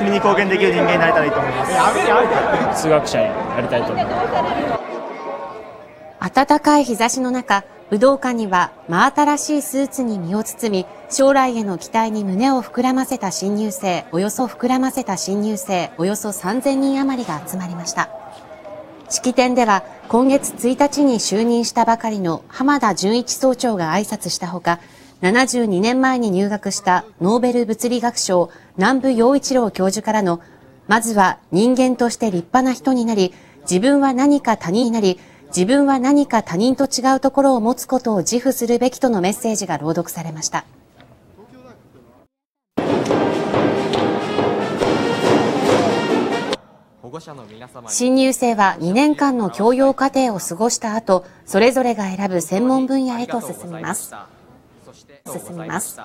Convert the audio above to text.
国に貢献できる人間になれたらいいと思います数学者になりたいと思います暖かい日差しの中、武道館には真新しいスーツに身を包み、将来への期待に胸を膨らませた新入生、およそ膨らませた新入生、およそ3000人余りが集まりました。式典では、今月1日に就任したばかりの浜田純一総長が挨拶したほか、72年前に入学したノーベル物理学賞南部陽一郎教授からの、まずは人間として立派な人になり、自分は何か他人になり、自分は何か他人と違うところを持つことを自負するべきとのメッセージが朗読されました。新入生は2年間の教養課程を過ごした後、それぞれが選ぶ専門分野へと進みます。進みます。